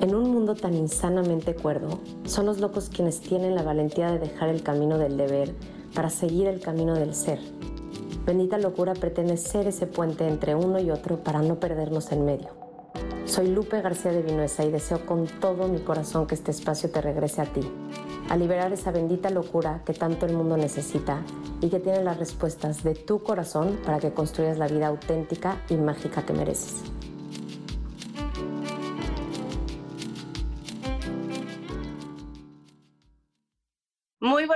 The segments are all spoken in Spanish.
En un mundo tan insanamente cuerdo, son los locos quienes tienen la valentía de dejar el camino del deber para seguir el camino del ser. Bendita locura pretende ser ese puente entre uno y otro para no perdernos en medio. Soy Lupe García de Vinuesa y deseo con todo mi corazón que este espacio te regrese a ti, a liberar esa bendita locura que tanto el mundo necesita y que tiene las respuestas de tu corazón para que construyas la vida auténtica y mágica que mereces.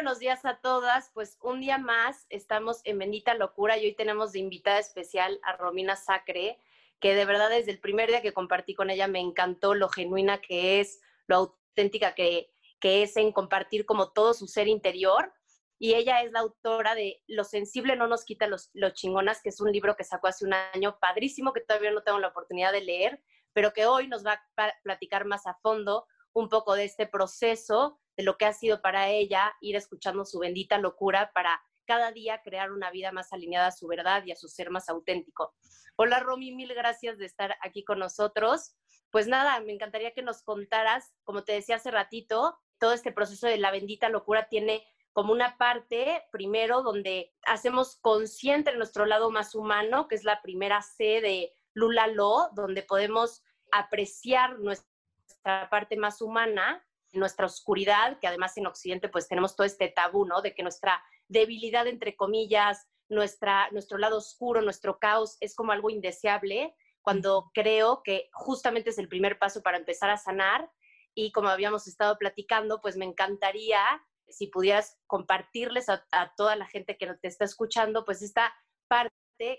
Buenos días a todas. Pues un día más estamos en Bendita Locura y hoy tenemos de invitada especial a Romina Sacre, que de verdad desde el primer día que compartí con ella me encantó lo genuina que es, lo auténtica que, que es en compartir como todo su ser interior. Y ella es la autora de Lo sensible no nos quita los, los chingonas, que es un libro que sacó hace un año, padrísimo, que todavía no tengo la oportunidad de leer, pero que hoy nos va a platicar más a fondo un poco de este proceso, de lo que ha sido para ella ir escuchando su bendita locura para cada día crear una vida más alineada a su verdad y a su ser más auténtico. Hola Romy, mil gracias de estar aquí con nosotros. Pues nada, me encantaría que nos contaras, como te decía hace ratito, todo este proceso de la bendita locura tiene como una parte, primero, donde hacemos consciente nuestro lado más humano, que es la primera C de Lula Lo, donde podemos apreciar nuestra parte más humana, nuestra oscuridad, que además en Occidente pues tenemos todo este tabú, ¿no? De que nuestra debilidad, entre comillas, nuestra, nuestro lado oscuro, nuestro caos es como algo indeseable, cuando creo que justamente es el primer paso para empezar a sanar y como habíamos estado platicando, pues me encantaría si pudieras compartirles a, toda la gente que te está escuchando, pues esta parte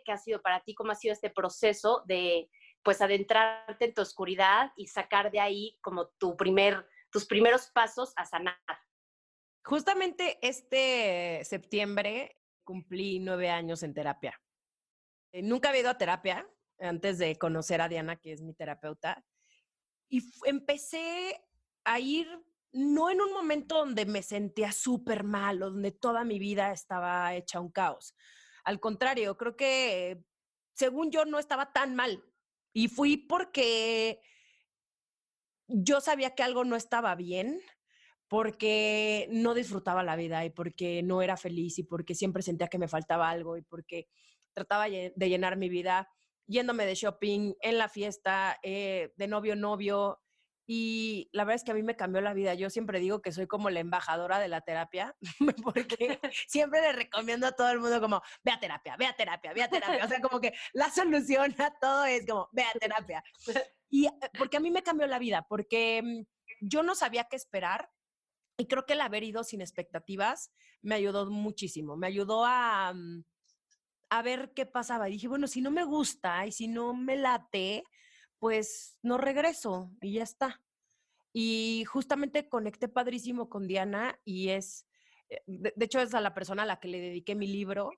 que ha sido para ti, cómo ha sido este proceso de pues adentrarte en tu oscuridad y sacar de ahí como tu primer, tus primeros pasos a sanar. Justamente este septiembre cumplí nueve años en terapia. Eh, nunca había ido a terapia antes de conocer a Diana, que es mi terapeuta, y empecé a ir no en un momento donde me sentía súper mal o donde toda mi vida estaba hecha un caos. Al contrario, creo que según yo no estaba tan mal. Y fui porque yo sabía que algo no estaba bien, porque no disfrutaba la vida y porque no era feliz y porque siempre sentía que me faltaba algo y porque trataba de llenar mi vida yéndome de shopping, en la fiesta, eh, de novio, novio, y la verdad es que a mí me cambió la vida. Yo siempre digo que soy como la embajadora de la terapia, porque siempre le recomiendo a todo el mundo como, ve a terapia, ve a terapia, ve a terapia. O sea, como que la solución a todo es como, ve a terapia. Y eh, porque a mí me cambió la vida, porque mm, yo no sabía qué esperar. Y creo que el haber ido sin expectativas me ayudó muchísimo. Me ayudó a, mm, a ver qué pasaba. Y dije, bueno, si no me gusta y si no me late, pues no regreso y ya está. Y justamente conecté padrísimo con Diana y es, eh, de, hecho es a la persona a la que le dediqué mi libro.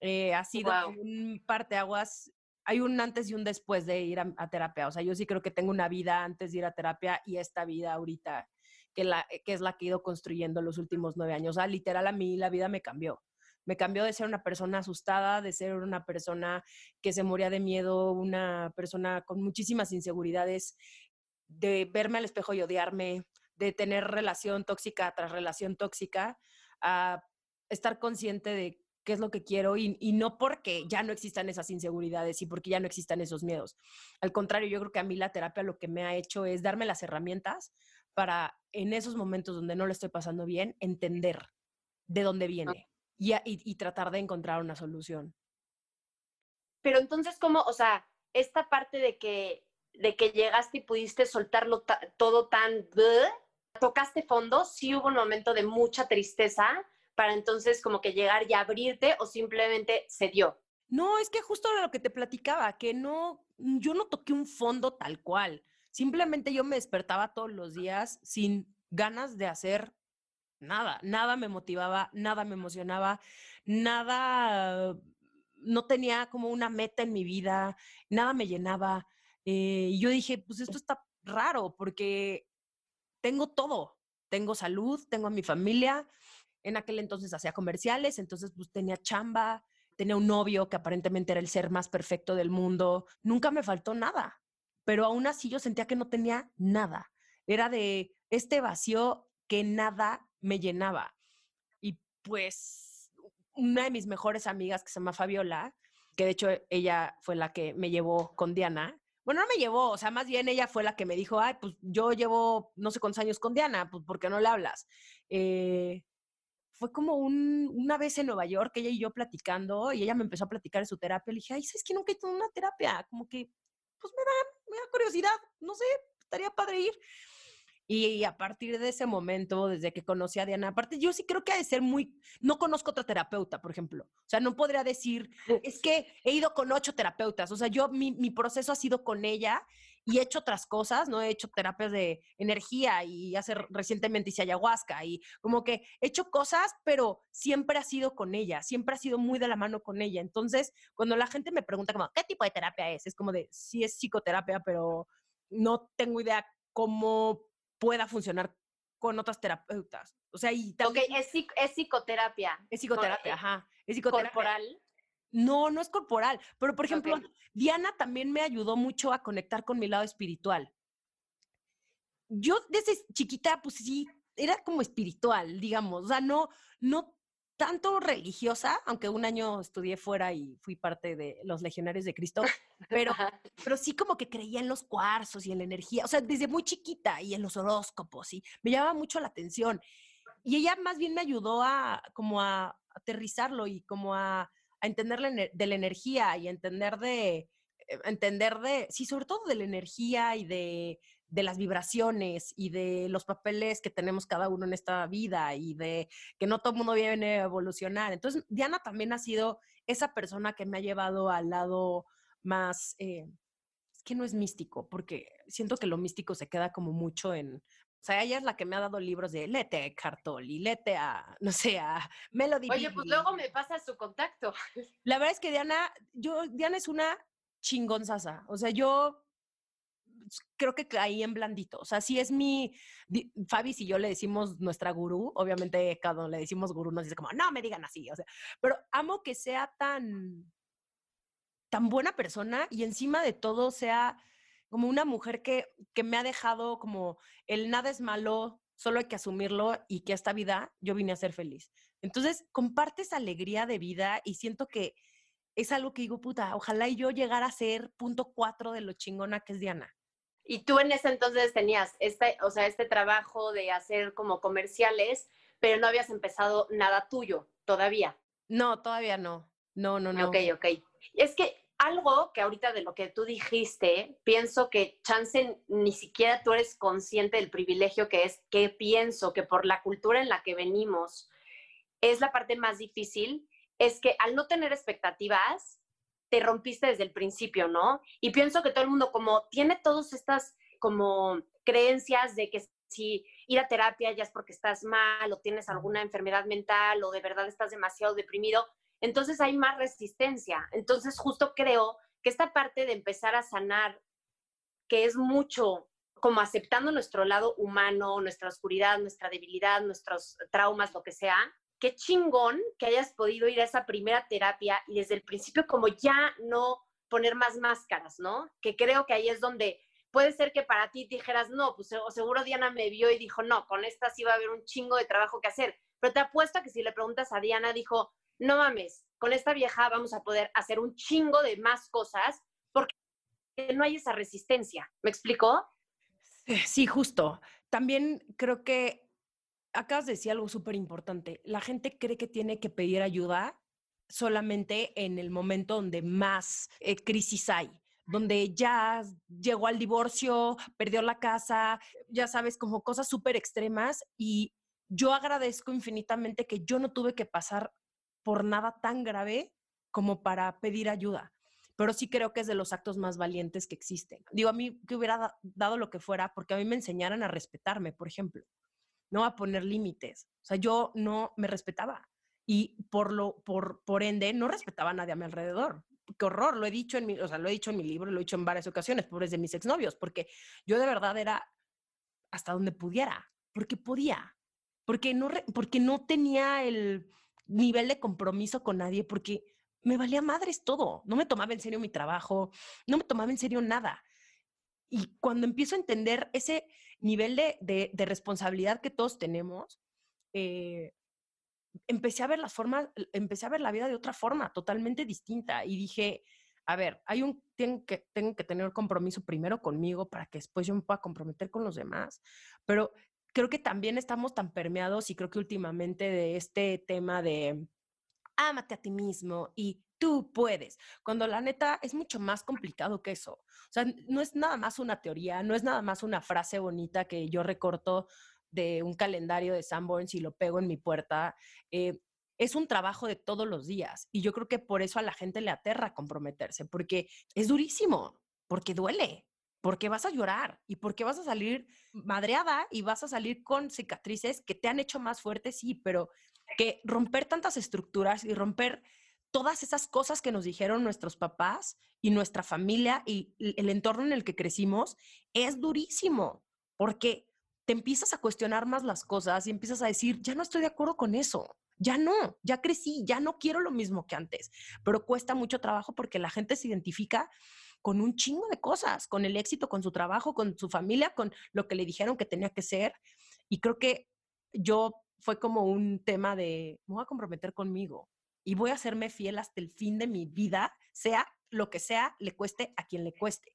Eh, ha sido un un aguas hay un antes y un después de ir a, terapia. O sea, yo sí creo que tengo una vida antes de ir a terapia y esta vida ahorita, que, la, que es la que he ido construyendo los últimos nueve años. O sea, literal a mí la vida me cambió me cambió de ser una persona asustada, de ser una persona que se moría de miedo, una persona con muchísimas inseguridades, de verme al espejo y odiarme, de tener relación tóxica tras relación tóxica, a estar consciente de qué es lo que quiero y, no porque ya no existan esas inseguridades y porque ya no existan esos miedos. Al contrario, yo creo que a mí la terapia lo que me ha hecho es darme las herramientas para en esos momentos donde no le estoy pasando bien, entender de dónde ah. viene y, tratar de encontrar una solución. Pero entonces, ¿cómo, o sea, esta parte de que, de que llegaste y pudiste soltarlo todo tan... ¿Tocaste fondo? ¿Sí hubo un momento de mucha tristeza para entonces como que llegar y abrirte o simplemente se dio? No, es que justo lo que te platicaba, que no, yo no toqué un fondo tal cual. Simplemente yo me despertaba todos los días sin ganas de hacer nada, nada me motivaba, nada me emocionaba, nada, no tenía como una meta en mi vida, nada me llenaba. Eh, y yo dije, pues esto está raro porque tengo todo, tengo salud, tengo a mi familia, en aquel entonces hacía comerciales, entonces pues tenía chamba, tenía un novio que aparentemente era el ser más perfecto del mundo, nunca me faltó nada, pero aún así yo sentía que no tenía nada. era de este vacío que nada me llenaba. Y pues una de mis mejores amigas que se llama Fabiola, que de hecho ella fue la que me llevó con Diana. Bueno, no me llevó, o sea, más bien ella fue la que me dijo, ay, pues yo llevo no sé cuántos años con Diana, pues ¿por qué no le hablas? Eh, fue como un, una vez en Nueva York, ella y yo platicando, y ella me empezó a platicar de su terapia. Le dije, ay, ¿sabes que nunca he hecho una terapia? Como que, pues me da, me da curiosidad, no sé, estaría padre ir. Y a partir de ese momento, desde que conocí a Diana, aparte yo sí creo que ha de ser muy, no conozco otra terapeuta, por ejemplo. O sea, no podría decir, es que he ido con ocho terapeutas. O sea, yo, mi, mi proceso ha sido con ella y he hecho otras cosas, ¿no? He hecho terapias de energía y hace recientemente hice ayahuasca y como que he hecho cosas, pero siempre ha sido con ella, siempre ha sido muy de la mano con ella. Entonces, cuando la gente me pregunta como, ¿qué tipo de terapia es? Es como de, sí es psicoterapia, pero no tengo idea cómo pueda funcionar con otras terapeutas. O sea, y también... Ok, es, es psicoterapia. Es psicoterapia, ajá. Es psicoterapia. ¿Corporal? No, no es corporal. Pero, por ejemplo, Diana también me ayudó mucho a conectar con mi lado espiritual. Yo desde chiquita, pues sí, era como espiritual, digamos. O sea, no, no tanto religiosa, aunque un año estudié fuera y fui parte de los legionarios de Cristo, pero, pero sí como que creía en los cuarzos y en la energía, o sea, desde muy chiquita y en los horóscopos, y me llamaba mucho la atención. Y ella más bien me ayudó a como a aterrizarlo y como a, entender de la energía y entender de, eh, entender de, sí, sobre todo de la energía y de de las vibraciones y de los papeles que tenemos cada uno en esta vida y de que no todo el mundo viene a evolucionar. Entonces, Diana también ha sido esa persona que me ha llevado al lado más, eh, que no es místico, porque siento que lo místico se queda como mucho en, sea, ella es la que me ha dado libros de lete a Cartol y lete a, no sé, a Melody. Oye, pues luego me pasa su contacto. La verdad es que Diana, yo, Diana es una chingonzaza. O sea, yo creo que caí en blandito. O sea, si es mi, Fabi, si yo le decimos nuestra gurú, obviamente cuando le decimos gurú nos dice como, no me digan así, o sea, pero amo que sea tan, tan buena persona y encima de todo sea como una mujer que, que me ha dejado como el nada es malo, solo hay que asumirlo y que esta vida yo vine a ser feliz. Entonces, compartes alegría de vida y siento que es algo que digo, puta, ojalá y yo llegara a ser punto cuatro de lo chingona que es Diana. Y tú en ese entonces tenías este, o sea, este trabajo de hacer como comerciales, pero no habías empezado nada tuyo todavía. No, todavía no. No, no, no. Ok, ok. Es que algo que ahorita de lo que tú dijiste, pienso que chance ni siquiera tú eres consciente del privilegio que es, que pienso que por la cultura en la que venimos es la parte más difícil, es que al no tener expectativas, te rompiste desde el principio, ¿no? Y pienso que todo el mundo como tiene todas estas como creencias de que si ir a terapia ya es porque estás mal o tienes alguna enfermedad mental o de verdad estás demasiado deprimido, entonces hay más resistencia. Entonces justo creo que esta parte de empezar a sanar, que es mucho como aceptando nuestro lado humano, nuestra oscuridad, nuestra debilidad, nuestros traumas, lo que sea, qué chingón que hayas podido ir a esa primera terapia y desde el principio como ya no poner más máscaras, ¿no? Que creo que ahí es donde puede ser que para ti dijeras, no, pues o seguro Diana me vio y dijo, no, con esta sí va a haber un chingo de trabajo que hacer. Pero te apuesto a que si le preguntas a Diana, dijo, no mames, con esta vieja vamos a poder hacer un chingo de más cosas porque no hay esa resistencia. ¿Me explicó? Sí, justo. También creo que acabas de decir algo súper importante. La gente cree que tiene que pedir ayuda solamente en el momento donde más eh, crisis hay donde ya llegó al divorcio, perdió la casa, ya sabes, como cosas súper extremas. Y yo agradezco infinitamente que yo no tuve que pasar por nada tan grave como para pedir ayuda. Pero sí creo que es de los actos más valientes que existen. Digo, a mí que hubiera dado lo que fuera porque a mí me enseñaran a respetarme, por ejemplo no a poner límites. O sea, yo no me respetaba y por lo por por ende no respetaba a nadie a mi alrededor. Qué horror, lo he dicho en mi, o sea, lo he dicho en mi libro, lo he dicho en varias ocasiones, pobres de mis exnovios, porque yo de verdad era hasta donde pudiera, porque podía, porque no porque no tenía el nivel de compromiso con nadie, porque me valía madres todo, no me tomaba en serio mi trabajo, no me tomaba en serio nada. Y cuando empiezo a entender ese, nivel de, responsabilidad que todos tenemos, eh, empecé a ver las formas, empecé a ver la vida de otra forma, totalmente distinta. Y dije, a ver, hay un, tengo que, tengo que tener compromiso primero conmigo para que después yo me pueda comprometer con los demás. Pero creo que también estamos tan permeados y creo que últimamente de este tema de ámate a ti mismo y tú puedes, cuando la neta es mucho más complicado que eso. O sea, no es nada más una teoría, no es nada más una frase bonita que yo recorto de un calendario de Sanborns y lo pego en mi puerta. Eh, es un trabajo de todos los días y yo creo que por eso a la gente le aterra comprometerse, porque es durísimo, porque duele, porque vas a llorar y porque vas a salir madreada y vas a salir con cicatrices que te han hecho más fuerte, sí, pero que romper tantas estructuras y romper todas esas cosas que nos dijeron nuestros papás y nuestra familia y el entorno en el que crecimos es durísimo, porque te empiezas a cuestionar más las cosas y empiezas a decir, ya no estoy de acuerdo con eso, ya no, ya crecí, ya no quiero lo mismo que antes, pero cuesta mucho trabajo porque la gente se identifica con un chingo de cosas, con el éxito, con su trabajo, con su familia, con lo que le dijeron que tenía que ser. Y creo que yo fue como un tema de, me voy a comprometer conmigo, y voy a hacerme fiel hasta el fin de mi vida, sea lo que sea, le cueste a quien le cueste.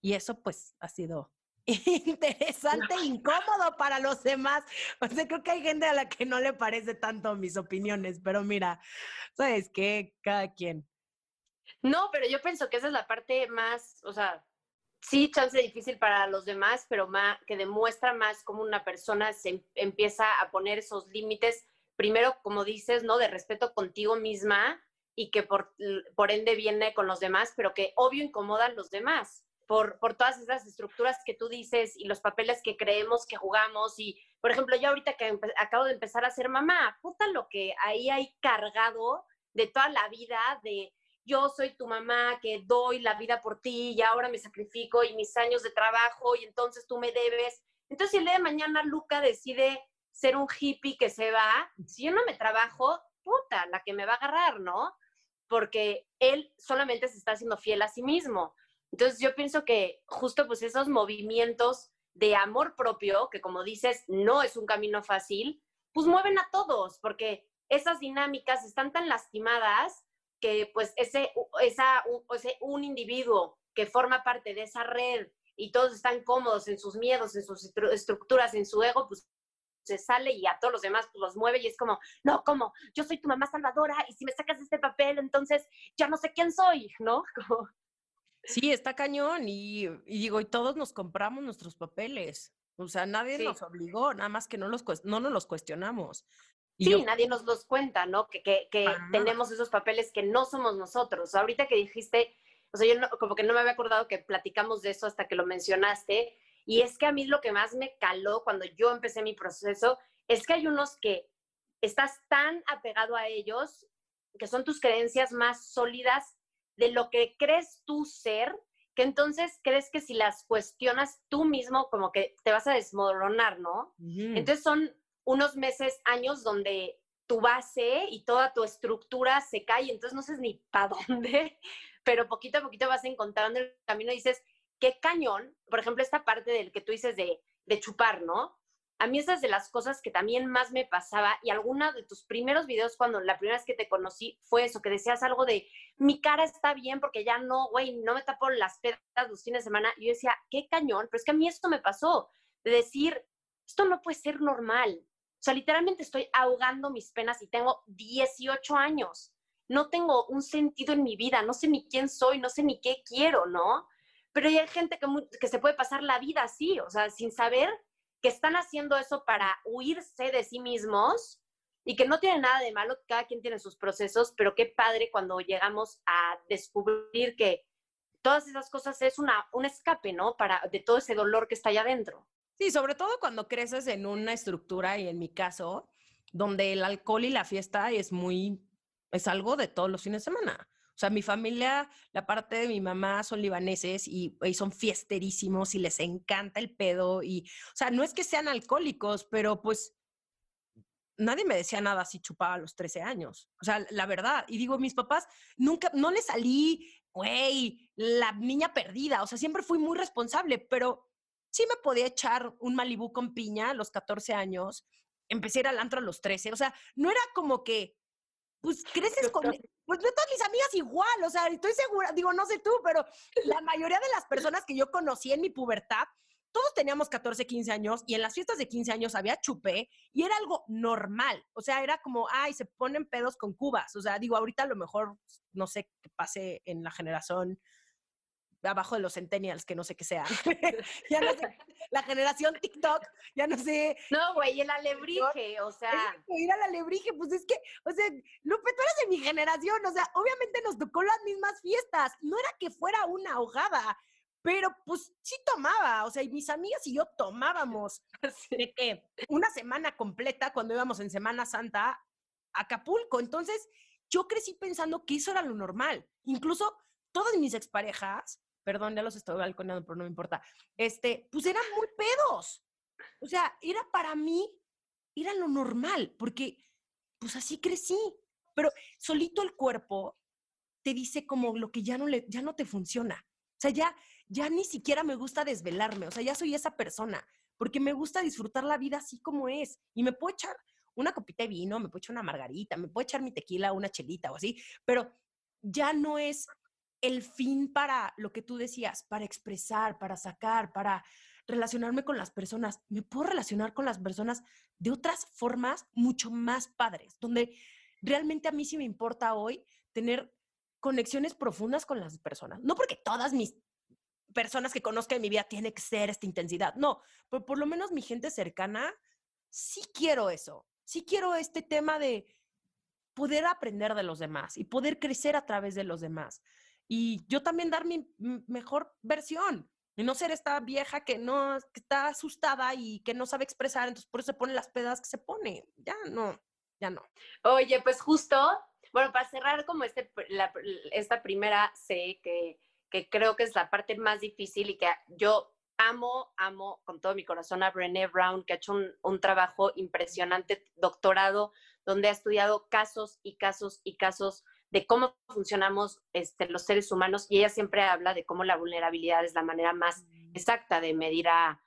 Y eso pues ha sido interesante e incómodo para los demás. O sea, creo que hay gente a la que no le parece tanto mis opiniones, pero mira, ¿sabes qué? Cada quien. No, pero yo pienso que esa es la parte más, o sea, sí, chance difícil para los demás, pero más, que demuestra más cómo una persona se em, empieza a poner esos límites primero, como dices, ¿no? De respeto contigo misma y que por, por ende viene con los demás, pero que obvio incomoda a los demás. Por, por, todas esas estructuras que tú dices y los papeles que creemos que jugamos. Y, por ejemplo, yo ahorita que acabo de empezar a ser mamá, puta lo que ahí hay cargado de toda la vida, de yo soy tu mamá que doy la vida por ti y ahora me sacrifico y mis años de trabajo y entonces tú me debes. Entonces, si el día de mañana Luca decide ser un hippie que se va, si yo no me trabajo, puta, la que me va a agarrar, ¿no? Porque él solamente se está haciendo fiel a sí mismo. Entonces yo pienso que justo pues esos movimientos de amor propio, que como dices, no es un camino fácil, pues mueven a todos, porque esas dinámicas están tan lastimadas que pues ese, esa, ese, un individuo que forma parte de esa red y todos están cómodos en sus miedos, en sus estructuras, en su ego, pues se sale y a todos los demás pues, los mueve y es como, no, como, yo soy tu mamá salvadora y si me sacas este papel, entonces ya no sé quién soy, ¿no? Sí, está cañón y, digo, y todos nos compramos nuestros papeles. O sea, nadie nos obligó, nada más que no, los, no nos los cuestionamos. Sí, nadie nos los cuenta, ¿no? Que, que, que tenemos esos papeles que no somos nosotros. Ahorita que dijiste, o sea, yo como que no me había acordado que platicamos de eso hasta que lo mencionaste, y es que a mí lo que más me caló cuando yo empecé mi proceso es que hay unos que estás tan apegado a ellos, que son tus creencias más sólidas de lo que crees tú ser, que entonces crees que si las cuestionas tú mismo, como que te vas a desmoronar, ¿no? Entonces son unos meses, años donde tu base y toda tu estructura se cae, entonces no sé ni para dónde, pero poquito a poquito vas encontrando el camino y dices, qué cañón, por ejemplo, esta parte del que tú dices de, chupar, ¿no? A mí esas de las cosas que también más me pasaba y alguna de tus primeros videos cuando la primera vez que te conocí fue eso, que decías algo de mi cara está bien porque ya no, güey, no me tapo las pedas los fines de semana. Y yo decía, qué cañón, pero es que a mí esto me pasó, de decir, esto no puede ser normal. O sea, literalmente estoy ahogando mis penas y tengo 18 años. No tengo un sentido en mi vida, no sé ni quién soy, no sé ni qué quiero, ¿no? pero hay gente que, que se puede pasar la vida así, o sea, sin saber que están haciendo eso para huirse de sí mismos y que no tiene nada de malo, cada quien tiene sus procesos, pero qué padre cuando llegamos a descubrir que todas esas cosas es una, un escape, ¿no? Para, de todo ese dolor que está allá adentro. Sí, sobre todo cuando creces en una estructura, y en mi caso, donde el alcohol y la fiesta es muy, es algo de todos los fines de semana. O sea, mi familia, la parte de mi mamá son libaneses y, son fiesterísimos y les encanta el pedo. Y, o sea, no es que sean alcohólicos, pero pues nadie me decía nada si chupaba a los 13 años. O sea, la verdad. Y digo, mis papás, nunca, no les salí, güey, la niña perdida. O sea, siempre fui muy responsable, pero sí me podía echar un Malibú con piña a los 14 años, empecé a ir al antro a los 13, o sea, no era como que, pues creces con, pues no todas mis amigas igual, o sea, estoy segura, digo, no sé tú, pero la mayoría de las personas que yo conocí en mi pubertad, todos teníamos 14, 15 años y en las fiestas de 15 años había chupé y era algo normal. O sea, era como, ay, se ponen pedos con cubas. O sea, digo, ahorita a lo mejor, no sé qué pase en la generación abajo de los centennials, que no sé qué sea. ya no sé, la generación TikTok, ya no sé. No, güey, el alebrije, o sea. Ir al alebrije, pues es que, o sea, Lupe, tú eres de mi generación, o sea, obviamente nos tocó las mismas fiestas. No era que fuera una ahogada, pero pues sí tomaba, o sea, y mis amigas y yo tomábamos de que una semana completa cuando íbamos en Semana Santa a Acapulco. Entonces, yo crecí pensando que eso era lo normal. Incluso todas mis exparejas perdón, ya los estoy balconeando, pero no me importa, este, pues eran muy pedos. O sea, era para mí, era lo normal, porque pues así crecí. Pero solito el cuerpo te dice como lo que ya no, le, ya no te funciona. O sea, ya, ya ni siquiera me gusta desvelarme. O sea, ya soy esa persona, porque me gusta disfrutar la vida así como es. Y me puedo echar una copita de vino, me puedo echar una margarita, me puedo echar mi tequila, una chelita o así, pero ya no es el fin para lo que tú decías, para expresar, para sacar, para relacionarme con las personas. Me puedo relacionar con las personas de otras formas mucho más padres, donde realmente a mí sí me importa hoy tener conexiones profundas con las personas. No porque todas mis personas que conozca en mi vida tienen que ser esta intensidad, no, pero por lo menos mi gente cercana, sí quiero eso, sí quiero este tema de poder aprender de los demás y poder crecer a través de los demás y yo también dar mi mejor versión. Y no ser esta vieja que no está asustada y que no sabe expresar, entonces por eso se pone las pedas que se pone. Ya no, ya no. Oye, pues justo, bueno, para cerrar como este, esta primera C, que, que creo que es la parte más difícil y que yo amo, amo con todo mi corazón a Brené Brown, que ha hecho un, un, trabajo impresionante, doctorado, donde ha estudiado casos y casos y casos de cómo funcionamos este, los seres humanos y ella siempre habla de cómo la vulnerabilidad es la manera más mm. exacta de medir a,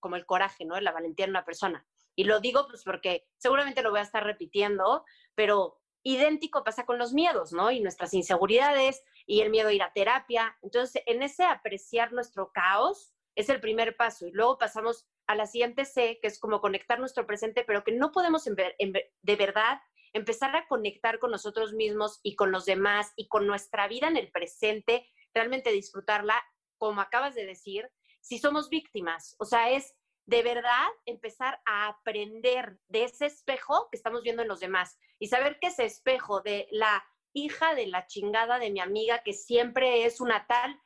como el coraje, ¿no? La valentía de una persona. Y lo digo pues porque seguramente lo voy a estar repitiendo, pero idéntico pasa con los miedos, ¿no? Y nuestras inseguridades y el miedo a ir a terapia. Entonces, en ese apreciar nuestro caos es el primer paso y luego pasamos a la siguiente C, que es como conectar nuestro presente, pero que no podemos de verdad empezar a conectar con nosotros mismos y con los demás y con nuestra vida en el presente, realmente disfrutarla, como acabas de decir, si somos víctimas. O sea, es de verdad empezar a aprender de ese espejo que estamos viendo en los demás y saber que ese espejo de la hija de la chingada de mi amiga que siempre es una tal,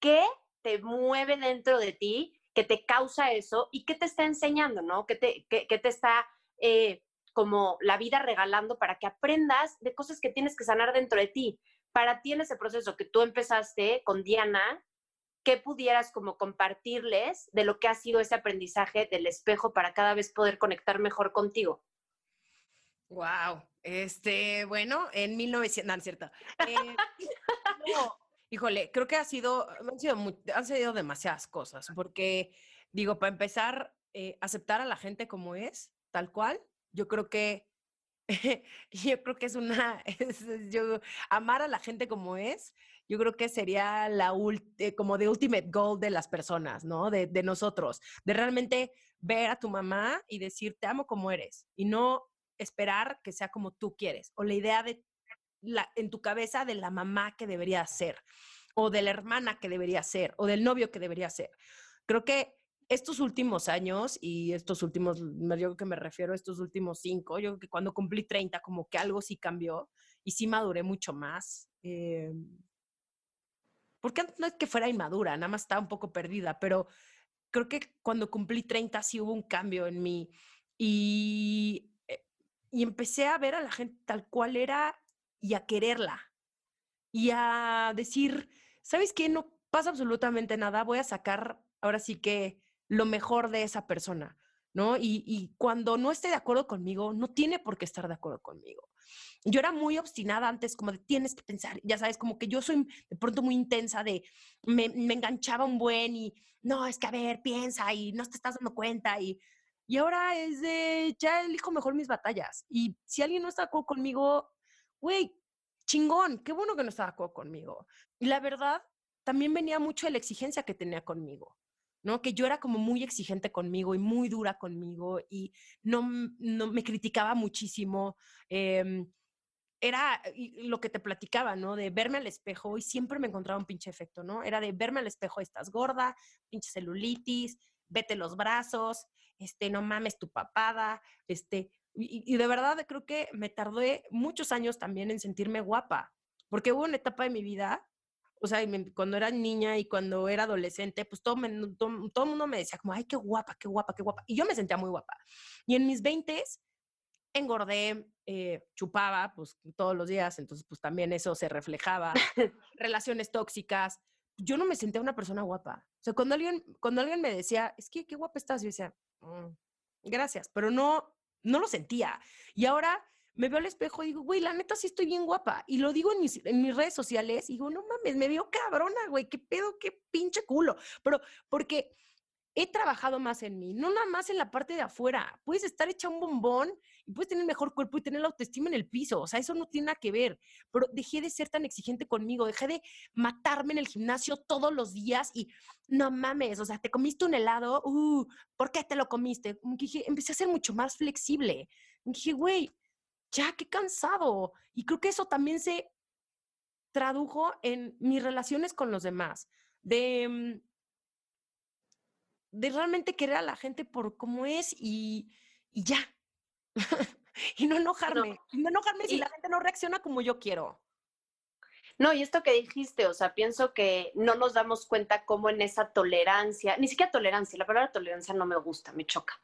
que te mueve dentro de ti, que te causa eso y que te está enseñando, ¿no? Que te, que, te está eh, como la vida regalando para que aprendas de cosas que tienes que sanar dentro de ti. Para ti en ese proceso que tú empezaste con Diana, ¿qué pudieras como compartirles de lo que ha sido ese aprendizaje del espejo para cada vez poder conectar mejor contigo? Wow, este, bueno, en 1900, no, es cierto. Eh, híjole, creo que ha sido, han sido, han sido demasiadas cosas, porque digo, para empezar, eh, aceptar a la gente como es, tal cual, yo creo que yo creo que es una yo amar a la gente como es yo creo que sería la eh, como de ultimate goal de las personas no de, de, nosotros de realmente ver a tu mamá y decir te amo como eres y no esperar que sea como tú quieres o la idea de la en tu cabeza de la mamá que debería ser o de la hermana que debería ser o del novio que debería ser. Creo que estos últimos años y estos últimos, yo creo que me refiero a estos últimos cinco, yo creo que cuando cumplí 30 como que algo sí cambió y sí maduré mucho más. Eh, porque no es que fuera inmadura, nada más estaba un poco perdida, pero creo que cuando cumplí 30 sí hubo un cambio en mí y, eh, y empecé a ver a la gente tal cual era y a quererla y a decir, ¿sabes qué? No pasa absolutamente nada, voy a sacar ahora sí que lo mejor de esa persona, ¿no? Y, cuando no esté de acuerdo conmigo, no tiene por qué estar de acuerdo conmigo. Yo era muy obstinada antes, como de tienes que pensar, ya sabes, como que yo soy de pronto muy intensa, de me, me enganchaba un buen y no, es que a ver, piensa y no te estás dando cuenta y, y ahora es de ya elijo mejor mis batallas. Y si alguien no está de acuerdo conmigo, güey, chingón, qué bueno que no está de acuerdo conmigo. Y la verdad, también venía mucho de la exigencia que tenía conmigo. ¿No? Que yo era como muy exigente conmigo y muy dura conmigo y no, no me criticaba muchísimo. Em, era lo que te platicaba, ¿no? De verme al espejo y siempre me encontraba un pinche efecto, ¿no? Era de verme al espejo, estás gorda, pinche celulitis, vete los brazos, este, no mames tu papada, este, y, y de verdad creo que me tardé muchos años también en sentirme guapa, porque hubo una etapa de mi vida o sea, cuando era niña y cuando era adolescente, pues todo, todo, el mundo me decía como, ay, qué guapa, qué guapa, qué guapa. Y yo me sentía muy guapa. Y en mis 20 engordé, eh, chupaba, pues todos los días, entonces pues también eso se reflejaba. Relaciones tóxicas. Yo no me sentía una persona guapa. O sea, cuando alguien, cuando alguien me decía, es que qué guapa estás, yo decía, mm, gracias, pero no, no lo sentía. Y ahora me veo al espejo y digo, güey, la neta sí estoy bien guapa. Y lo digo en mis, en mis redes sociales y digo, no mames, me veo cabrona, güey, qué pedo, qué pinche culo. Pero porque he trabajado más en mí, no nada más en la parte de afuera. Puedes estar hecha un bombón y puedes tener mejor cuerpo y tener la autoestima en el piso. O sea, eso no tiene nada que ver. Pero dejé de ser tan exigente conmigo, dejé de matarme en el gimnasio todos los días y no mames, o sea, te comiste un helado, uh, ¿por qué te lo comiste? empecé a ser mucho más flexible. dije, güey, ya, qué cansado. Y creo que eso también se tradujo en mis relaciones con los demás, de, mm, de realmente querer a la gente por cómo es y, ya. y no enojarme. No, enojarme si la gente no reacciona como yo quiero. No, y esto que dijiste, o sea, pienso que no nos damos cuenta cómo en esa tolerancia, ni siquiera tolerancia, la palabra tolerancia no me gusta, me choca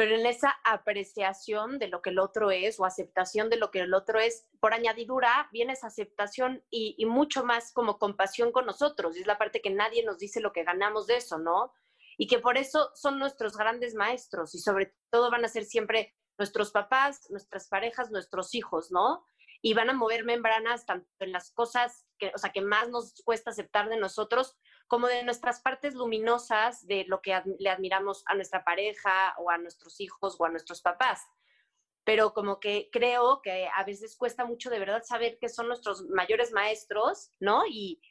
pero en esa apreciación de lo que el otro es o aceptación de lo que el otro es, por añadidura viene esa aceptación y, mucho más como compasión con nosotros. Y es la parte que nadie nos dice lo que ganamos de eso, ¿no? Y que por eso son nuestros grandes maestros y sobre todo van a ser siempre nuestros papás, nuestras parejas, nuestros hijos, ¿no? Y van a mover membranas tanto en las cosas que, o sea, que más nos cuesta aceptar de nosotros, como de nuestras partes luminosas de lo que le admiramos a nuestra pareja o a nuestros hijos o a nuestros papás. Pero como que creo que a veces cuesta mucho de verdad saber que son nuestros mayores maestros, ¿no? Y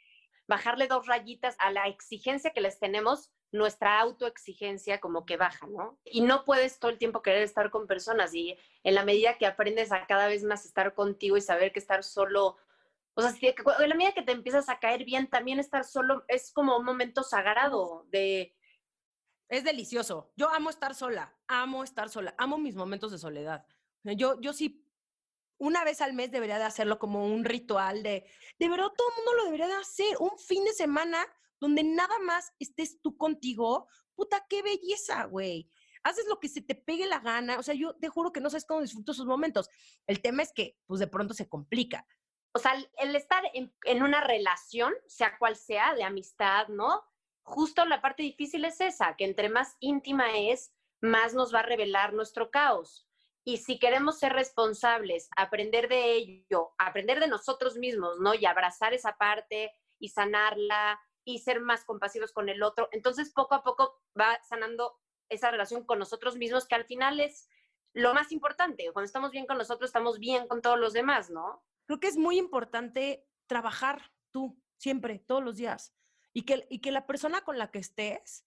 bajarle dos rayitas a la exigencia que les tenemos, nuestra autoexigencia como que baja, ¿no? Y no puedes todo el tiempo querer estar con personas y en la medida que aprendes a cada vez más estar contigo y saber que estar solo o sea, si, la medida que te empiezas a caer bien, también estar solo es como un momento sagrado de... Es delicioso. Yo amo estar sola, amo estar sola, amo mis momentos de soledad. Yo, yo sí, una vez al mes debería de hacerlo como un ritual de, de verdad todo el mundo lo debería de hacer, un fin de semana donde nada más estés tú contigo. Puta, qué belleza, güey haces lo que se te pegue la gana. O sea, yo te juro que no sabes cómo disfruto esos momentos. El tema es que, pues de pronto se complica o sea, el estar en, una relación, sea cual sea, de amistad, ¿no? Justo la parte difícil es esa, que entre más íntima es, más nos va a revelar nuestro caos. Y si queremos ser responsables, aprender de ello, aprender de nosotros mismos, ¿no? Y abrazar esa parte y sanarla y ser más compasivos con el otro, entonces poco a poco va sanando esa relación con nosotros mismos, que al final es lo más importante. Cuando estamos bien con nosotros, estamos bien con todos los demás, ¿no? Creo que es muy importante trabajar tú siempre, todos los días, y que, y que la persona con la que estés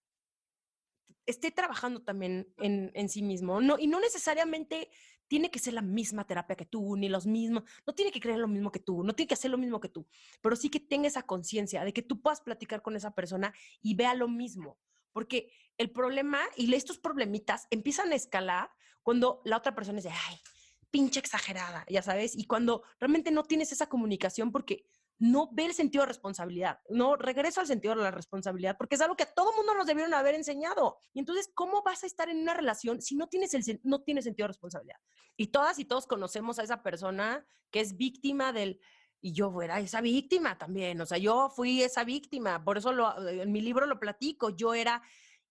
esté trabajando también en, en, sí mismo. No, y no necesariamente tiene que ser la misma terapia que tú, ni los mismos, no tiene que creer lo mismo que tú, no tiene que hacer lo mismo que tú, pero sí que tenga esa conciencia de que tú puedas platicar con esa persona y vea lo mismo. Porque el problema y estos problemitas empiezan a escalar cuando la otra persona dice, ay, pinche exagerada, ya sabes, y cuando realmente no tienes esa comunicación porque no ve el sentido de responsabilidad, no regreso al sentido de la responsabilidad, porque es algo que a todo mundo nos debieron haber enseñado. Y entonces, ¿cómo vas a estar en una relación si no tienes, el, no tienes sentido de responsabilidad? Y todas y todos conocemos a esa persona que es víctima del, y yo era esa víctima también, o sea, yo fui esa víctima, por eso lo, en mi libro lo platico, yo era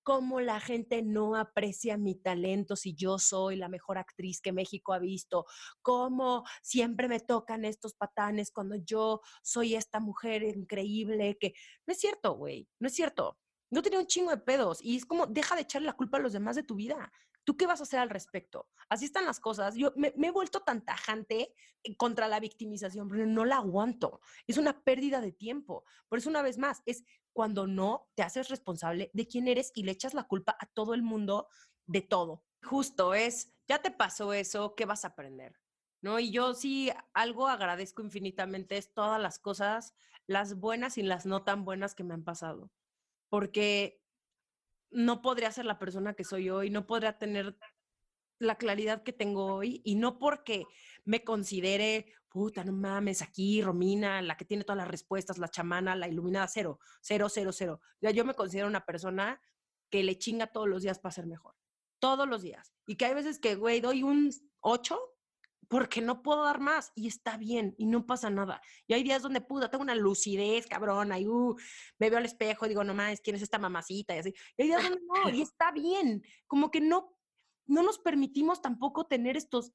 cómo la gente no aprecia mi talento si yo soy la mejor actriz que México ha visto, cómo siempre me tocan estos patanes cuando yo soy esta mujer increíble que no es cierto, güey, no es cierto. No tenía un chingo de pedos y es como deja de echarle la culpa a los demás de tu vida. ¿Tú qué vas a hacer al respecto? Así están las cosas. Yo me, he vuelto tan tajante contra la victimización, pero no la aguanto. Es una pérdida de tiempo. Por eso, una vez más, es cuando no te haces responsable de quién eres y le echas la culpa a todo el mundo de todo. Justo es, ya te pasó eso, ¿qué vas a aprender? ¿No? Y yo sí algo agradezco infinitamente es todas las cosas, las buenas y las no tan buenas que me han pasado. Porque no podría ser la persona que soy hoy, no podría tener la claridad que tengo hoy y no porque me considere, puta, no mames, aquí Romina, la que tiene todas las respuestas, la chamana, la iluminada, cero, cero, cero, cero. Ya yo me considero una persona que le chinga todos los días para ser mejor, todos los días. Y que hay veces que, güey, doy un 8 porque no puedo dar más y está bien y no pasa nada. Y hay días donde, puta, tengo una lucidez, cabrón, ahí, uh, me veo al espejo y digo, no mames, ¿quién es esta mamacita? Y así. Y hay días donde no, y está bien. Como que no no nos permitimos tampoco tener estos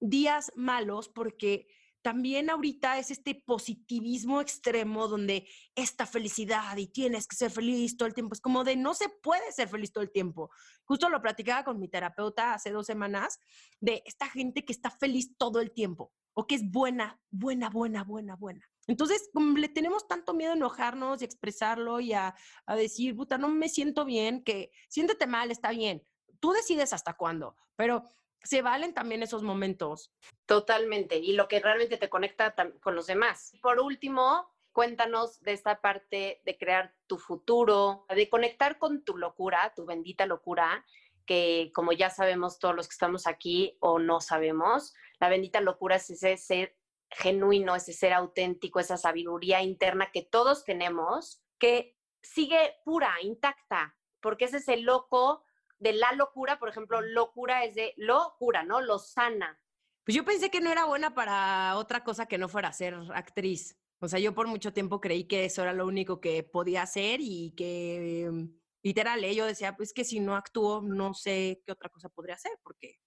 días malos porque también ahorita es este positivismo extremo donde esta felicidad y tienes que ser feliz todo el tiempo. Es como de no se puede ser feliz todo el tiempo. Justo lo platicaba con mi terapeuta hace dos semanas de esta gente que está feliz todo el tiempo o que es buena, buena, buena, buena, buena. Entonces, le tenemos tanto miedo a enojarnos y expresarlo y a, a decir, puta, no me siento bien, que siéntete mal, está bien tú decides hasta cuándo, pero se valen también esos momentos. Totalmente, y lo que realmente te conecta con los demás. Por último, cuéntanos de esta parte de crear tu futuro, de conectar con tu locura, tu bendita locura, que como ya sabemos todos los que estamos aquí o no sabemos, la bendita locura es ese ser genuino, ese ser auténtico, esa sabiduría interna que todos tenemos, que sigue pura, intacta, porque ese es el loco de la locura, por ejemplo, locura es de locura, ¿no? Lo sana. Pues yo pensé que no era buena para otra cosa que no fuera ser actriz. O sea, yo por mucho tiempo creí que eso era lo único que podía hacer y que mm, literal, ¿eh? yo decía, pues que si no actúo, no sé qué otra cosa podría hacer, porque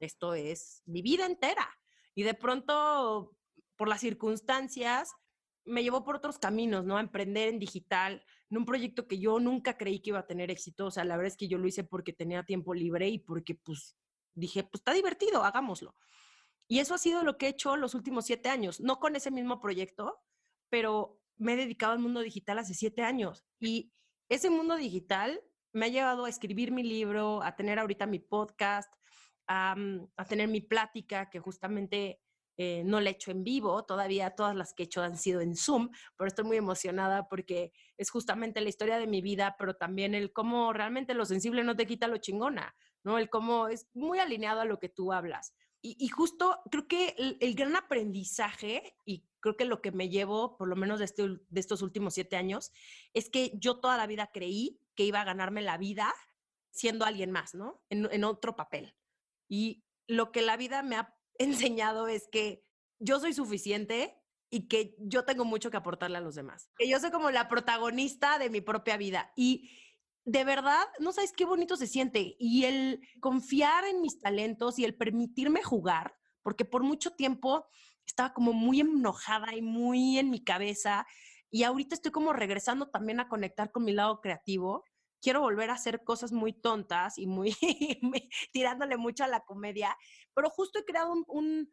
esto es mi vida entera. Y de pronto, por las circunstancias, me llevó por otros caminos, ¿no? A emprender en digital, en un proyecto que yo nunca creí que iba a tener éxito. O sea, la verdad es que yo lo hice porque tenía tiempo libre y porque, pues, dije, pues está divertido, hagámoslo. Y eso ha sido lo que he hecho los últimos siete años, no con ese mismo proyecto, pero me he dedicado al mundo digital hace siete años. Y ese mundo digital me ha llevado a escribir mi libro, a tener ahorita mi podcast, a, a tener mi plática, que justamente eh, no la he hecho en vivo, todavía todas las que he hecho han sido en Zoom, pero estoy muy emocionada porque es justamente la historia de mi vida, pero también el cómo realmente lo sensible no te quita lo chingona, ¿no? El cómo es muy alineado a lo que tú hablas. Y, justo creo que el, gran aprendizaje, y creo que lo que me llevo, por lo menos de, este, de estos últimos siete años, es que yo toda la vida creí que iba a ganarme la vida siendo alguien más, ¿no? En, en otro papel. Y lo que la vida me ha enseñado es que yo soy suficiente y que yo tengo mucho que aportarle a los demás. Que yo soy como la protagonista de mi propia vida. Y de verdad, no sabes qué bonito se siente. Y el confiar en mis talentos y el permitirme jugar, porque por mucho tiempo estaba como muy enojada y muy en mi cabeza. Y ahorita estoy como regresando también a conectar con mi lado creativo quiero volver a hacer cosas muy tontas y muy tirándole mucho a la comedia, pero justo he creado un, un,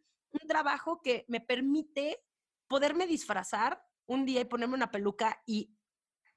trabajo que me permite poderme disfrazar un día y ponerme una peluca y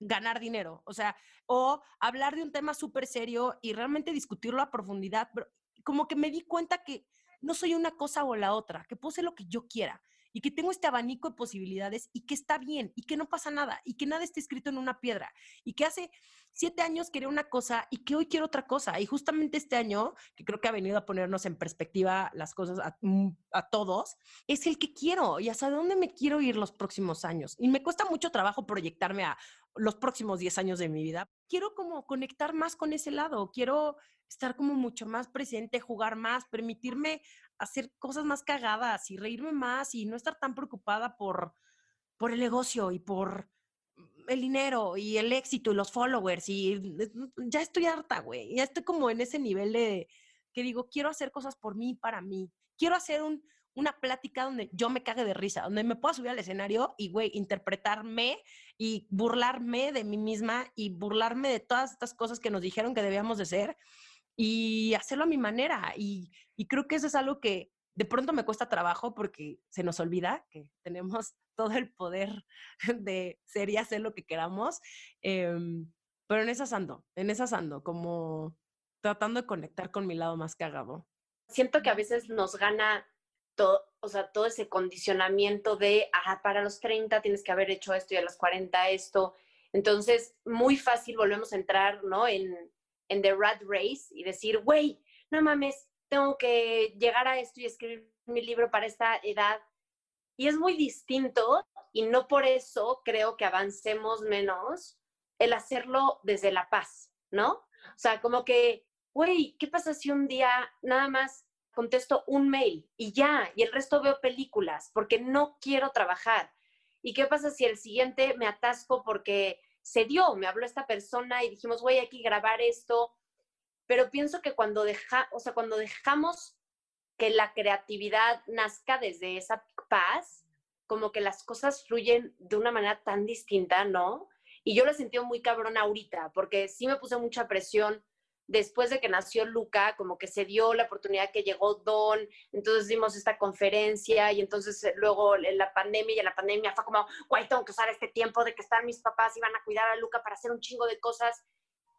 ganar dinero, o sea, o hablar de un tema súper serio y realmente discutirlo a profundidad, pero como que me di cuenta que no soy una cosa o la otra, que puedo ser lo que yo quiera y que tengo este abanico de posibilidades y que está bien y que no pasa nada y que nada está escrito en una piedra y que hace siete años quería una cosa y que hoy quiero otra cosa. Y justamente este año, que creo que ha venido a ponernos en perspectiva las cosas a, mm, todos, es el que quiero y hasta dónde me quiero ir los próximos años. Y me cuesta mucho trabajo proyectarme a los próximos diez años de mi vida. Quiero como conectar más con ese lado, quiero estar como mucho más presente, jugar más, permitirme hacer cosas más cagadas y reírme más y no estar tan preocupada por, por el negocio y por el dinero y el éxito y los followers y ya estoy harta, güey. Ya estoy como en ese nivel de que digo, quiero hacer cosas por mí, para mí. Quiero hacer un, una plática donde yo me cague de risa, donde me pueda subir al escenario y, güey, interpretarme y burlarme de mí misma y burlarme de todas estas cosas que nos dijeron que debíamos de ser y hacerlo a mi manera. Y, y creo que eso es algo que de pronto me cuesta trabajo porque se nos olvida que tenemos todo el poder de ser y hacer lo que queramos. Em, pero en esas ando, en esas ando, como tratando de conectar con mi lado más cagado. Siento que a veces nos gana todo, o sea, todo ese condicionamiento de, ah, para los 30 tienes que haber hecho esto y a los 40 esto. Entonces, muy fácil volvemos a entrar, ¿no? En, en The Rat Race y decir, güey, no mames, tengo que llegar a esto y escribir mi libro para esta edad. Y es muy distinto y no por eso creo que avancemos menos el hacerlo desde la paz, ¿no? O sea, como que, güey, ¿qué pasa si un día nada más contesto un mail y ya, y el resto veo películas porque no quiero trabajar? ¿Y qué pasa si el siguiente me atasco porque se dio, me habló esta persona y dijimos, güey, hay que grabar esto? Pero pienso que cuando, deja, o sea, cuando dejamos que la creatividad nazca desde esa paz, como que las cosas fluyen de una manera tan distinta, ¿no? Y yo lo sentido muy cabrón ahorita, porque sí me puse mucha presión después de que nació Luca, como que se dio la oportunidad que llegó Don, entonces dimos esta conferencia y entonces eh, luego en la pandemia y en la pandemia fue como, guay, tengo que usar este tiempo de que están mis papás y van a cuidar a Luca para hacer un chingo de cosas.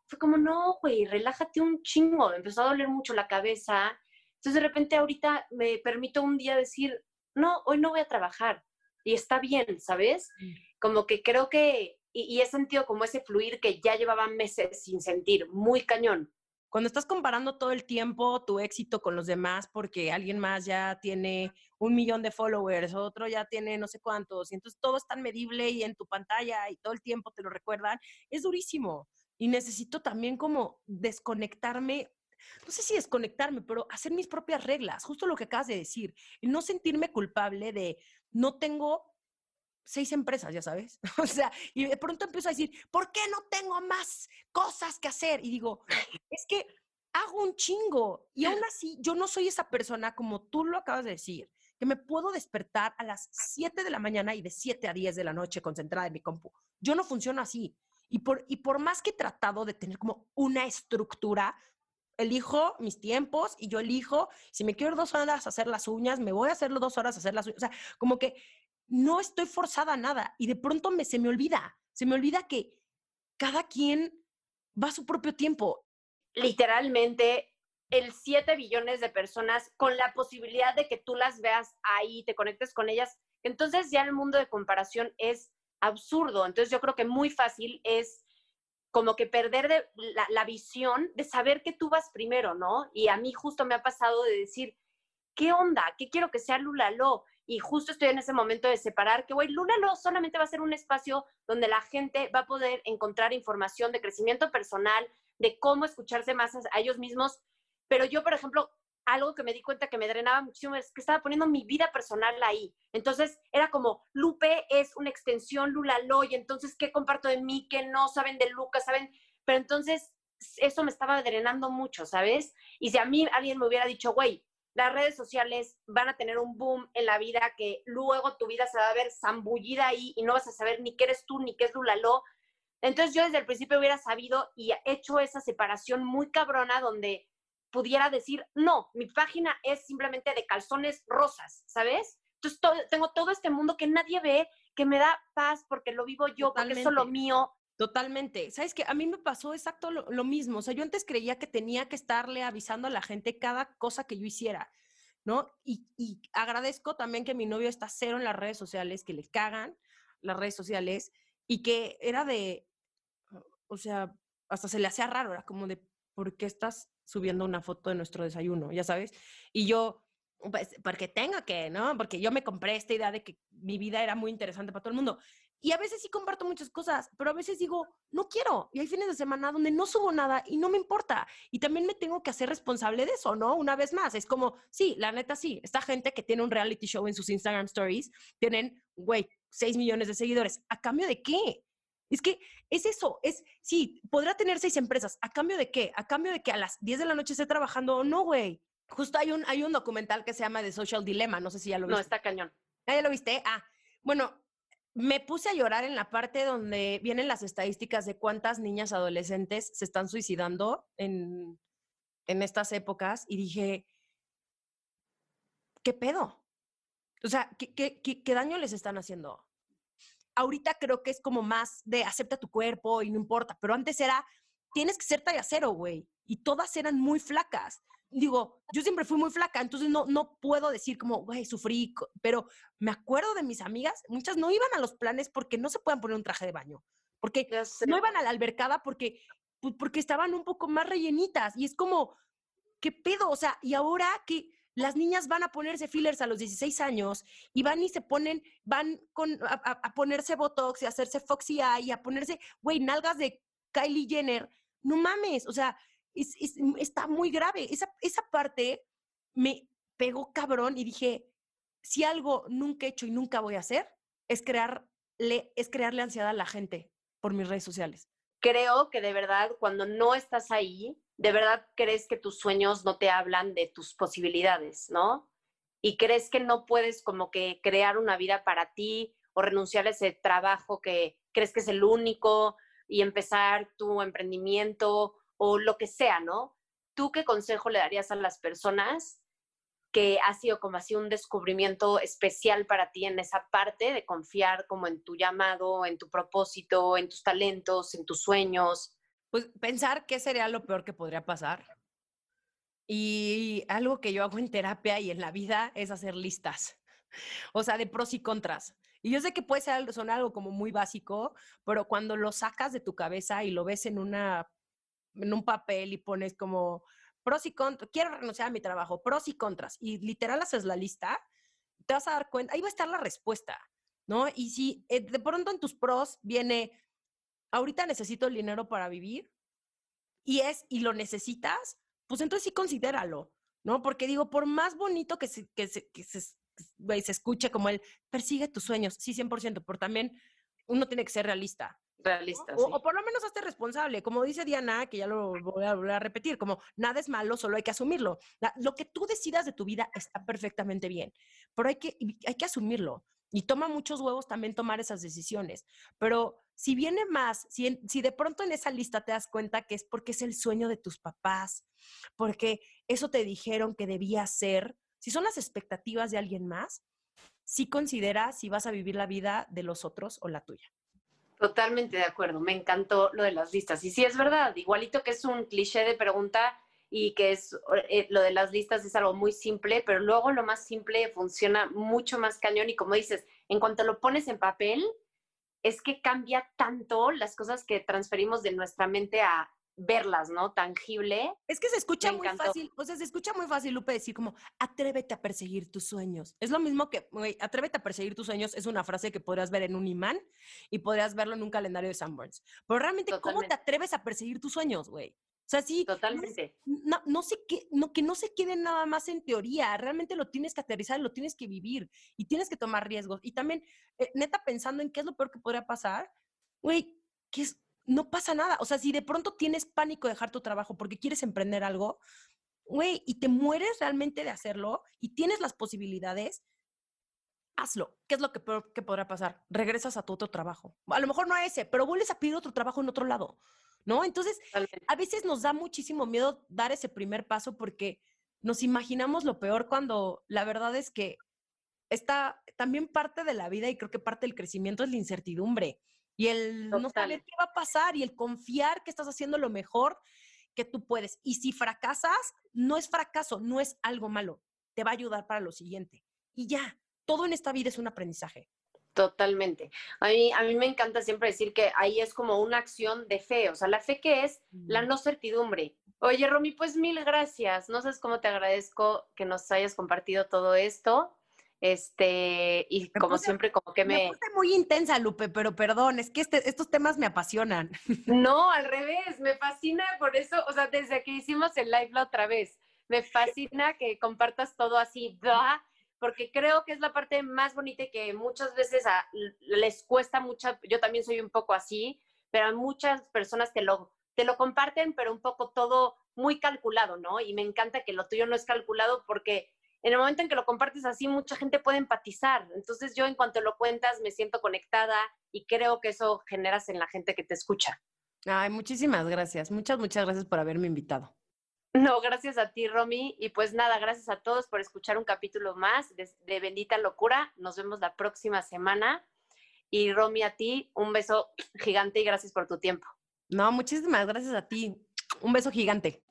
Fue como, no, güey, relájate un chingo, me empezó a doler mucho la cabeza. Entonces de repente ahorita me permito un día decir, no, hoy no voy a trabajar y está bien, ¿sabes? Como que creo que y, he sentido como ese fluir que ya llevaba meses sin sentir, muy cañón. Cuando estás comparando todo el tiempo tu éxito con los demás porque alguien más ya tiene un millón de followers, otro ya tiene no sé cuántos, y entonces todo es tan medible y en tu pantalla y todo el tiempo te lo recuerdan, es durísimo. Y necesito también como desconectarme no sé si desconectarme, pero hacer mis propias reglas, justo lo que acabas de decir, y no sentirme culpable de no tengo seis empresas, ya sabes. O sea, y de pronto empiezo a decir, ¿por qué no tengo más cosas que hacer? Y digo, es que hago un chingo. Y aún así, yo no soy esa persona como tú lo acabas de decir, que me puedo despertar a las 7 de la mañana y de 7 a 10 de la noche concentrada en mi compu. Yo no funciono así. Y por, y por más que he tratado de tener como una estructura, elijo mis tiempos y yo elijo, si me quiero dos horas hacer las uñas, me voy a hacerlo dos horas hacer las uñas. O sea, como que no estoy forzada a nada y de pronto me, se me olvida, se me olvida que cada quien va a su propio tiempo. Literalmente, el 7 billones de personas con la posibilidad de que tú las veas ahí, te conectes con ellas, entonces ya el mundo de comparación es absurdo. Entonces yo creo que muy fácil es como que perder la, la, visión de saber que tú vas primero, ¿no? Y a mí justo me ha pasado de decir, ¿qué onda? ¿Qué quiero que sea Lula Lo? y justo estoy en ese momento de separar que, güey, Luna no solamente va a ser un espacio donde la gente va a poder encontrar información de crecimiento personal, de cómo escucharse más a ellos mismos, pero yo, por ejemplo, algo que me di cuenta que me drenaba muchísimo es que estaba poniendo mi vida personal ahí. Entonces era como, Lupe es una extensión Lula Loy, entonces, ¿qué comparto de mí? ¿Qué no? ¿Saben de Lucas? ¿Saben? Pero entonces eso me estaba drenando mucho, ¿sabes? Y si a mí alguien me hubiera dicho, güey, las redes sociales van a tener un boom en la vida que luego tu vida se va a ver zambullida ahí y no vas a saber ni qué eres tú ni qué es Lulalo. Entonces yo desde el principio hubiera sabido y hecho esa separación muy cabrona donde pudiera decir, no, mi página es simplemente de calzones rosas, ¿sabes? Entonces tengo todo este mundo que nadie ve, que me da paz porque lo vivo yo, porque es solo mío, Totalmente. ¿Sabes qué? A mí me pasó exacto lo, mismo. O sea, yo antes creía que tenía que estarle avisando a la gente cada cosa que yo hiciera, ¿no? Y, y, agradezco también que mi novio está cero en las redes sociales, que le cagan las redes sociales y que era de, o sea, hasta se le hacía raro, era como de, ¿por qué estás subiendo una foto de nuestro desayuno? Ya sabes. Y yo, pues, porque tengo que, ¿no? Porque yo me compré esta idea de que mi vida era muy interesante para todo el mundo. Y a veces sí comparto muchas cosas, pero a veces digo, no quiero. Y hay fines de semana donde no subo nada y no me importa. Y también me tengo que hacer responsable de eso, ¿no? Una vez más, es como, sí, la neta sí. Esta gente que tiene un reality show en sus Instagram stories, tienen, güey, 6 millones de seguidores. ¿A cambio de qué? Es que es eso, es, sí, podrá tener seis empresas. ¿A cambio de qué? ¿A cambio de que a las 10 de la noche esté trabajando o no, güey? Justo hay un, hay un documental que se llama The Social Dilemma, no sé si ya lo viste. No, está cañón. ¿Ah, ¿Ya lo viste? Ah, bueno, me puse a llorar en la parte donde vienen las estadísticas de cuántas niñas adolescentes se están suicidando en, en estas épocas y dije, ¿qué pedo? O sea, ¿qué, qué, qué, qué daño les están haciendo? Ahorita creo que es como más de acepta tu cuerpo y no importa, pero antes era, tienes que ser talla cero, güey. Y todas eran muy flacas digo, yo siempre fui muy flaca, entonces no, no puedo decir como, güey, sufrí, pero me acuerdo de mis amigas, muchas no iban a los planes porque no se puedan poner un traje de baño, porque no iban a la albercada porque, pues, porque estaban un poco más rellenitas y es como, ¿qué pedo? O sea, y ahora que las niñas van a ponerse fillers a los 16 años y van y se ponen, van a, ponerse Botox y a hacerse Foxy Eye y a ponerse, güey, nalgas de Kylie Jenner. No mames, o sea, está muy grave. Esa, esa parte me pegó cabrón y dije, si algo nunca he hecho y nunca voy a hacer, es crearle, es crearle ansiedad a la gente por mis redes sociales. Creo que de verdad, cuando no estás ahí, de verdad crees que tus sueños no te hablan de tus posibilidades, ¿no? Y crees que no puedes como que crear una vida para ti o renunciar a ese trabajo que crees que es el único y empezar tu emprendimiento o lo que sea, ¿no? ¿Tú qué consejo le darías a las personas que ha sido como así un descubrimiento especial para ti en esa parte de confiar como en tu llamado, en tu propósito, en tus talentos, en tus sueños? Pues pensar qué sería lo peor que podría pasar. Y algo que yo hago en terapia y en la vida es hacer listas. O sea, de pros y contras. Y yo sé que puede ser, sonar algo como muy básico, pero cuando lo sacas de tu cabeza y lo ves en una en un papel y pones como pros y contras, quiero renunciar a mi trabajo, pros y contras, y literal haces la lista, te vas a dar cuenta, ahí va a estar la respuesta, ¿no? Y si eh, de pronto en tus pros viene, ahorita necesito el dinero para vivir, y es, y lo necesitas, pues entonces sí considéralo, ¿no? Porque digo, por más bonito que se, que se, que se, se escuche como el, persigue tus sueños, sí, 100%, pero también uno tiene que ser realista. Realista. O, por lo menos hazte responsable. Como dice Diana, que ya lo voy a volver a repetir, como nada es malo, solo hay que asumirlo. lo que tú decidas de tu vida está perfectamente bien, pero hay que, hay que asumirlo. Y toma muchos huevos también tomar esas decisiones. Pero si viene más, si, si de pronto en esa lista te das cuenta que es porque es el sueño de tus papás, porque eso te dijeron que debía ser, si son las expectativas de alguien más, sí considera si vas a vivir la vida de los otros o la tuya. Totalmente de acuerdo, me encantó lo de las listas. Y sí es verdad, igualito que es un cliché de pregunta y que es eh, lo de las listas es algo muy simple, pero luego lo más simple funciona mucho más cañón y como dices, en cuanto lo pones en papel, es que cambia tanto las cosas que transferimos de nuestra mente a, verlas, ¿no? Tangible. Es que se escucha muy fácil, o sea, se escucha muy fácil, Lupe, decir como, atrévete a perseguir tus sueños. Es lo mismo que, güey, atrévete a perseguir tus sueños es una frase que podrías ver en un imán y podrías verlo en un calendario de Sanborns. Pero realmente, ¿cómo te atreves a perseguir tus sueños, güey? O sea, sí. Totalmente. No, no, sé qué, no, que no se quede nada más en teoría. Realmente lo tienes que aterrizar, lo tienes que vivir y tienes que tomar riesgos. Y también, eh, neta, pensando en qué es lo peor que podría pasar, güey, ¿qué es, no pasa nada. O sea, si de pronto tienes pánico de dejar tu trabajo porque quieres emprender algo, güey, y te mueres realmente de hacerlo y tienes las posibilidades, hazlo. ¿Qué es lo que, que podrá pasar? Regresas a tu otro trabajo. A lo mejor no a ese, pero vuelves a pedir otro trabajo en otro lado, ¿no? Entonces, a veces nos da muchísimo miedo dar ese primer paso porque nos imaginamos lo peor cuando la verdad es que está también parte de la vida y creo que parte del crecimiento es la incertidumbre. Y el no saber qué va a pasar y el confiar que estás haciendo lo mejor que tú puedes. Y si fracasas, no es fracaso, no es algo malo. Te va a ayudar para lo siguiente. Y ya, todo en esta vida es un aprendizaje. Totalmente. A mí, a mí me encanta siempre decir que ahí es como una acción de fe. O sea, la fe que es la no certidumbre. Oye, Romy, pues mil gracias. No sabes cómo te agradezco que nos hayas compartido todo esto. Este, y como siempre, como que me... Me puse muy intensa, Lupe, pero perdón, es que este, estos temas me apasionan. No, al revés, me fascina por eso, o sea, desde que hicimos el live la otra vez, me fascina que compartas todo así, porque creo que es la parte más bonita y que muchas veces les cuesta mucho, yo también soy un poco así, pero muchas personas te lo, te lo comparten, pero un poco todo muy calculado, ¿no? Y me encanta que lo tuyo no es calculado porque en el momento en que lo compartes así, mucha gente puede empatizar. Entonces yo en cuanto lo cuentas me siento conectada y creo que eso generas en la gente que te escucha. Ay, muchísimas gracias. Muchas, muchas gracias por haberme invitado. No, gracias a ti, Romy. Y pues nada, gracias a todos por escuchar un capítulo más de, Bendita Locura. Nos vemos la próxima semana. Y Romy, a ti, un beso gigante y gracias por tu tiempo. No, muchísimas gracias a ti. Un beso gigante.